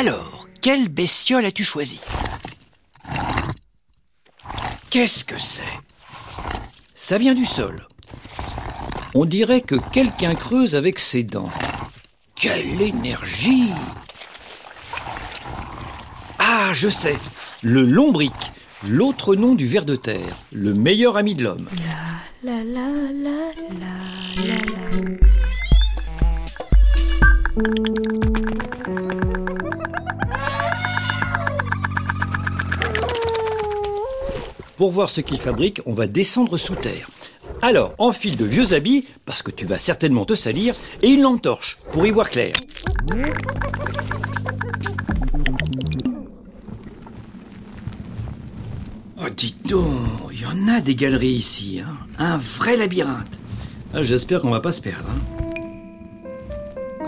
Alors, quelle bestiole as-tu choisi Qu'est-ce que c'est? Ça vient du sol. On dirait que quelqu'un creuse avec ses dents. Quelle énergie Ah, je sais. Le lombric, l'autre nom du ver de terre, le meilleur ami de l'homme. La la la Pour voir ce qu'il fabrique, on va descendre sous terre. Alors, enfile de vieux habits, parce que tu vas certainement te salir, et une lampe torche, pour y voir clair. Oh, dites donc, il y en a des galeries ici, hein. un vrai labyrinthe. Ah, J'espère qu'on va pas se perdre. hein.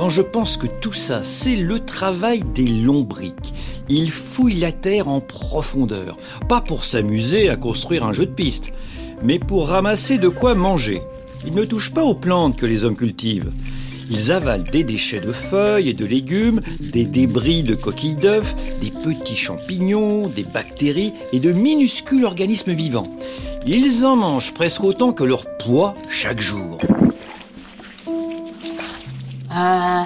Je pense que tout ça, c'est le travail des lombrics. Ils fouillent la terre en profondeur, pas pour s'amuser à construire un jeu de piste, mais pour ramasser de quoi manger. Ils ne touchent pas aux plantes que les hommes cultivent. Ils avalent des déchets de feuilles et de légumes, des débris de coquilles d'œufs, des petits champignons, des bactéries et de minuscules organismes vivants. Ils en mangent presque autant que leur poids chaque jour. Euh,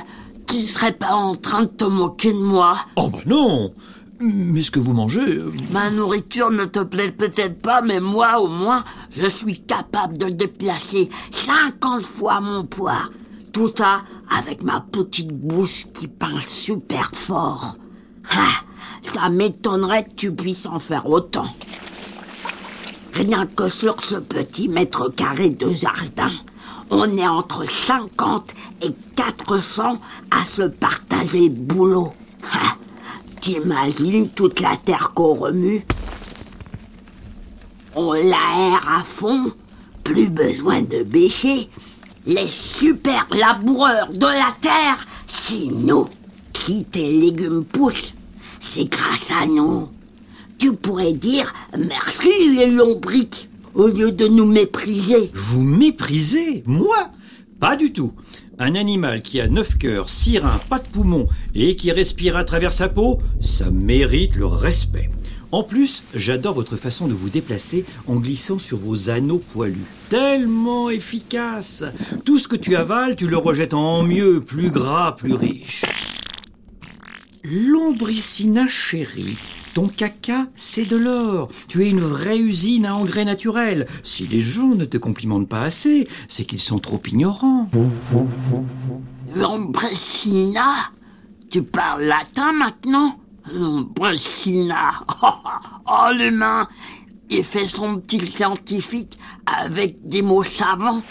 tu serais pas en train de te moquer de moi Oh bah non Mais ce que vous mangez... euh, Ma nourriture ne te plaît peut-être pas, mais moi, au moins, je suis capable de déplacer 50 fois mon poids. Tout ça avec ma petite bouche qui pince super fort. Ah, ça m'étonnerait que tu puisses en faire autant. Rien que sur ce petit mètre carré de jardin, on est entre 50 et 400 à se partager boulot. Ah, T'imagines toute la terre qu'on remue? On l'aère à fond, plus besoin de bêcher. Les super laboureurs de la terre, c'est nous qui tes légumes poussent. C'est grâce à nous. Tu pourrais dire merci les lombriques au lieu de nous mépriser. Vous méprisez Moi? Pas du tout. Un animal qui a neuf cœurs, six reins, pas de poumons et qui respire à travers sa peau, ça mérite le respect. En plus, j'adore votre façon de vous déplacer en glissant sur vos anneaux poilus. Tellement efficace Tout ce que tu avales, tu le rejettes en mieux, plus gras, plus riche. Lombricina chérie, ton caca, c'est de l'or. Tu es une vraie usine à engrais naturels. Si les gens ne te complimentent pas assez, c'est qu'ils sont trop ignorants. Lombricina Tu parles latin maintenant? Lombricina Oh, oh, l'humain Il fait son petit scientifique avec des mots savants.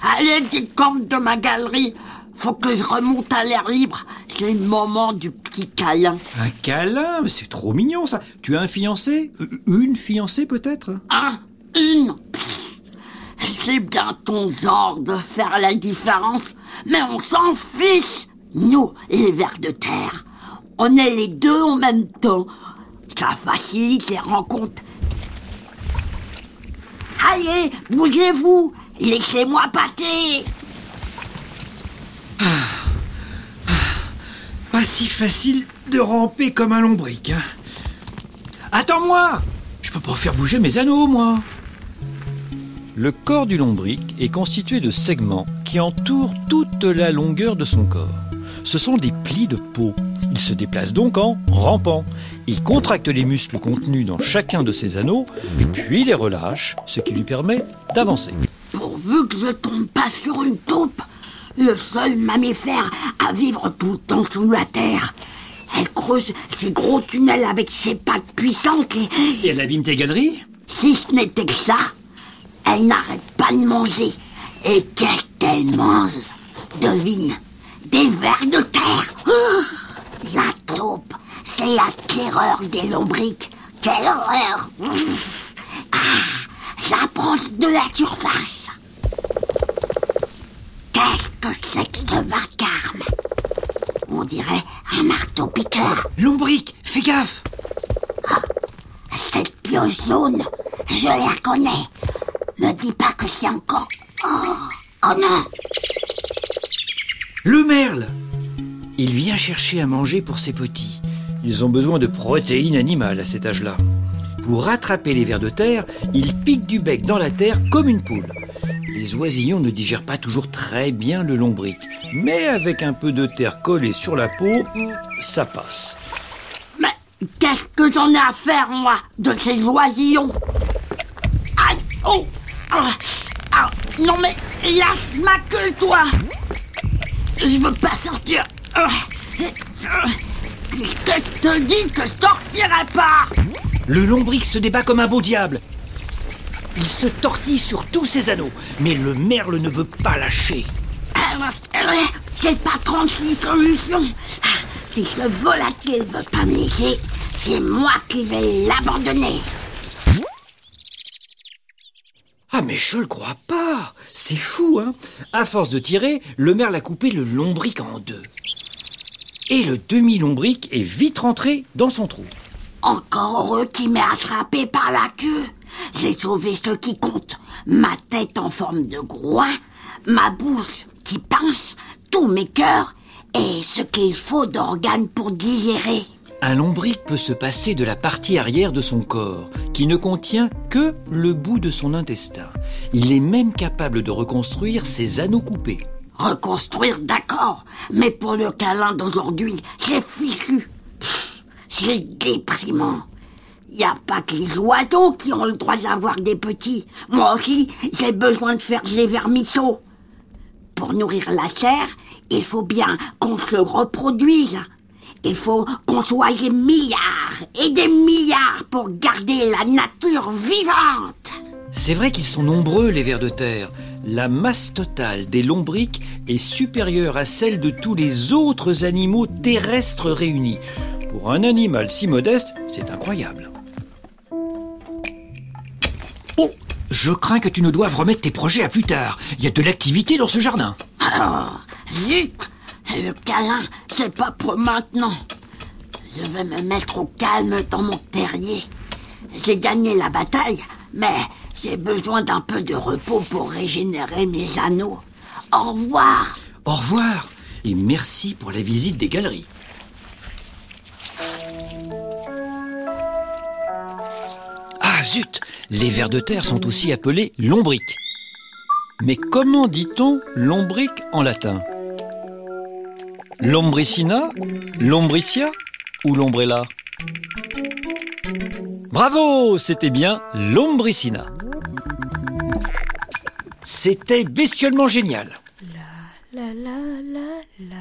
Allez, décompte de ma galerie Faut que je remonte à l'air libre. C'est le moment du petit câlin. Un câlin Mais C'est trop mignon ça. Tu as un fiancé? Euh, Une fiancée peut-être? Un, une. C'est bien ton genre de faire la différence, mais on s'en fiche. Nous, les vers de terre, on est les deux en même temps. Ça facilite les rencontres. Allez, bougez-vous, laissez-moi pâter. Pas si facile de ramper comme un lombric. Hein. Attends-moi Je peux pas faire bouger mes anneaux, moi Le corps du lombric est constitué de segments qui entourent toute la longueur de son corps. Ce sont des plis de peau. Il se déplace donc en rampant. Il contracte les muscles contenus dans chacun de ses anneaux, puis les relâche, ce qui lui permet d'avancer. Pourvu que je tombe pas sur une taupe, le seul mammifère à vivre tout le temps sous la terre. Elle creuse ses gros tunnels avec ses pattes puissantes et, Et elle abîme tes galeries si ce n'était que ça, elle n'arrête pas de manger. Et qu'est-ce qu'elle mange Devine, des vers de terre. Oh, la taupe, c'est la terreur des lombriques. Quelle horreur Ah, J'approche de la surface. Ce vacarme On dirait un marteau-piqueur. Lombric, fais gaffe Cette pioche jaune, je la connais. Me dis pas que c'est encore... Oh, oh non Le merle Il vient chercher à manger pour ses petits. Ils ont besoin de protéines animales à cet âge-là. Pour rattraper les vers de terre, il pique du bec dans la terre comme une poule. Les oisillons ne digèrent pas toujours très bien le lombric, mais avec un peu de terre collée sur la peau, ça passe. Mais qu'est-ce que j'en ai à faire, moi, de ces oisillons? Aïe Oh ah, ah, Non mais, lâche ma queue, toi Je veux pas sortir Ah, je te dis que je sortirai pas Le lombric se débat comme un beau diable. Il se tortille sur tous ses anneaux, mais le merle ne veut pas lâcher. J'ai pas 36 solutions. Ah, Si ce volatile veut pas me laisser, c'est moi qui vais l'abandonner. Ah mais je le crois pas C'est fou, hein À force de tirer, le merle a coupé le lombric en deux. Et le demi-lombric est vite rentré dans son trou. Encore heureux qui m'ait attrapé par la queue. J'ai sauvé ce qui compte. Ma tête en forme de groin, ma bouche qui pince, tous mes cœurs et ce qu'il faut d'organes pour digérer. Un lombric peut se passer de la partie arrière de son corps, qui ne contient que le bout de son intestin. Il est même capable de reconstruire ses anneaux coupés. Reconstruire, d'accord, mais pour le câlin d'aujourd'hui, c'est fichu. C'est déprimant. Y a pas que les oiseaux qui ont le droit d'avoir des petits. Moi aussi, j'ai besoin de faire des vermisseaux. Pour nourrir la chair, il faut bien qu'on se reproduise. Il faut qu'on soit des milliards et des milliards pour garder la nature vivante. C'est vrai qu'ils sont nombreux, les vers de terre. La masse totale des lombrics est supérieure à celle de tous les autres animaux terrestres réunis. Pour un animal si modeste, c'est incroyable. Oh Je crains que tu ne doives remettre tes projets à plus tard. Il y a de l'activité dans ce jardin. Oh, zut Le câlin, c'est pas pour maintenant. Je vais me mettre au calme dans mon terrier. J'ai gagné la bataille, mais j'ai besoin d'un peu de repos pour régénérer mes anneaux. Au revoir Au revoir et merci pour la visite des galeries. Zut Les vers de terre sont aussi appelés lombrics. Mais comment dit-on lombric en latin? Lombricina Lombricia Ou lombrella? Bravo C'était bien lombricina. C'était bestiolement génial. La la la la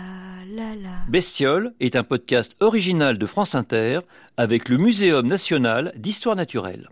la la. Bestiole est un podcast original de France Inter avec le Muséum national d'histoire naturelle.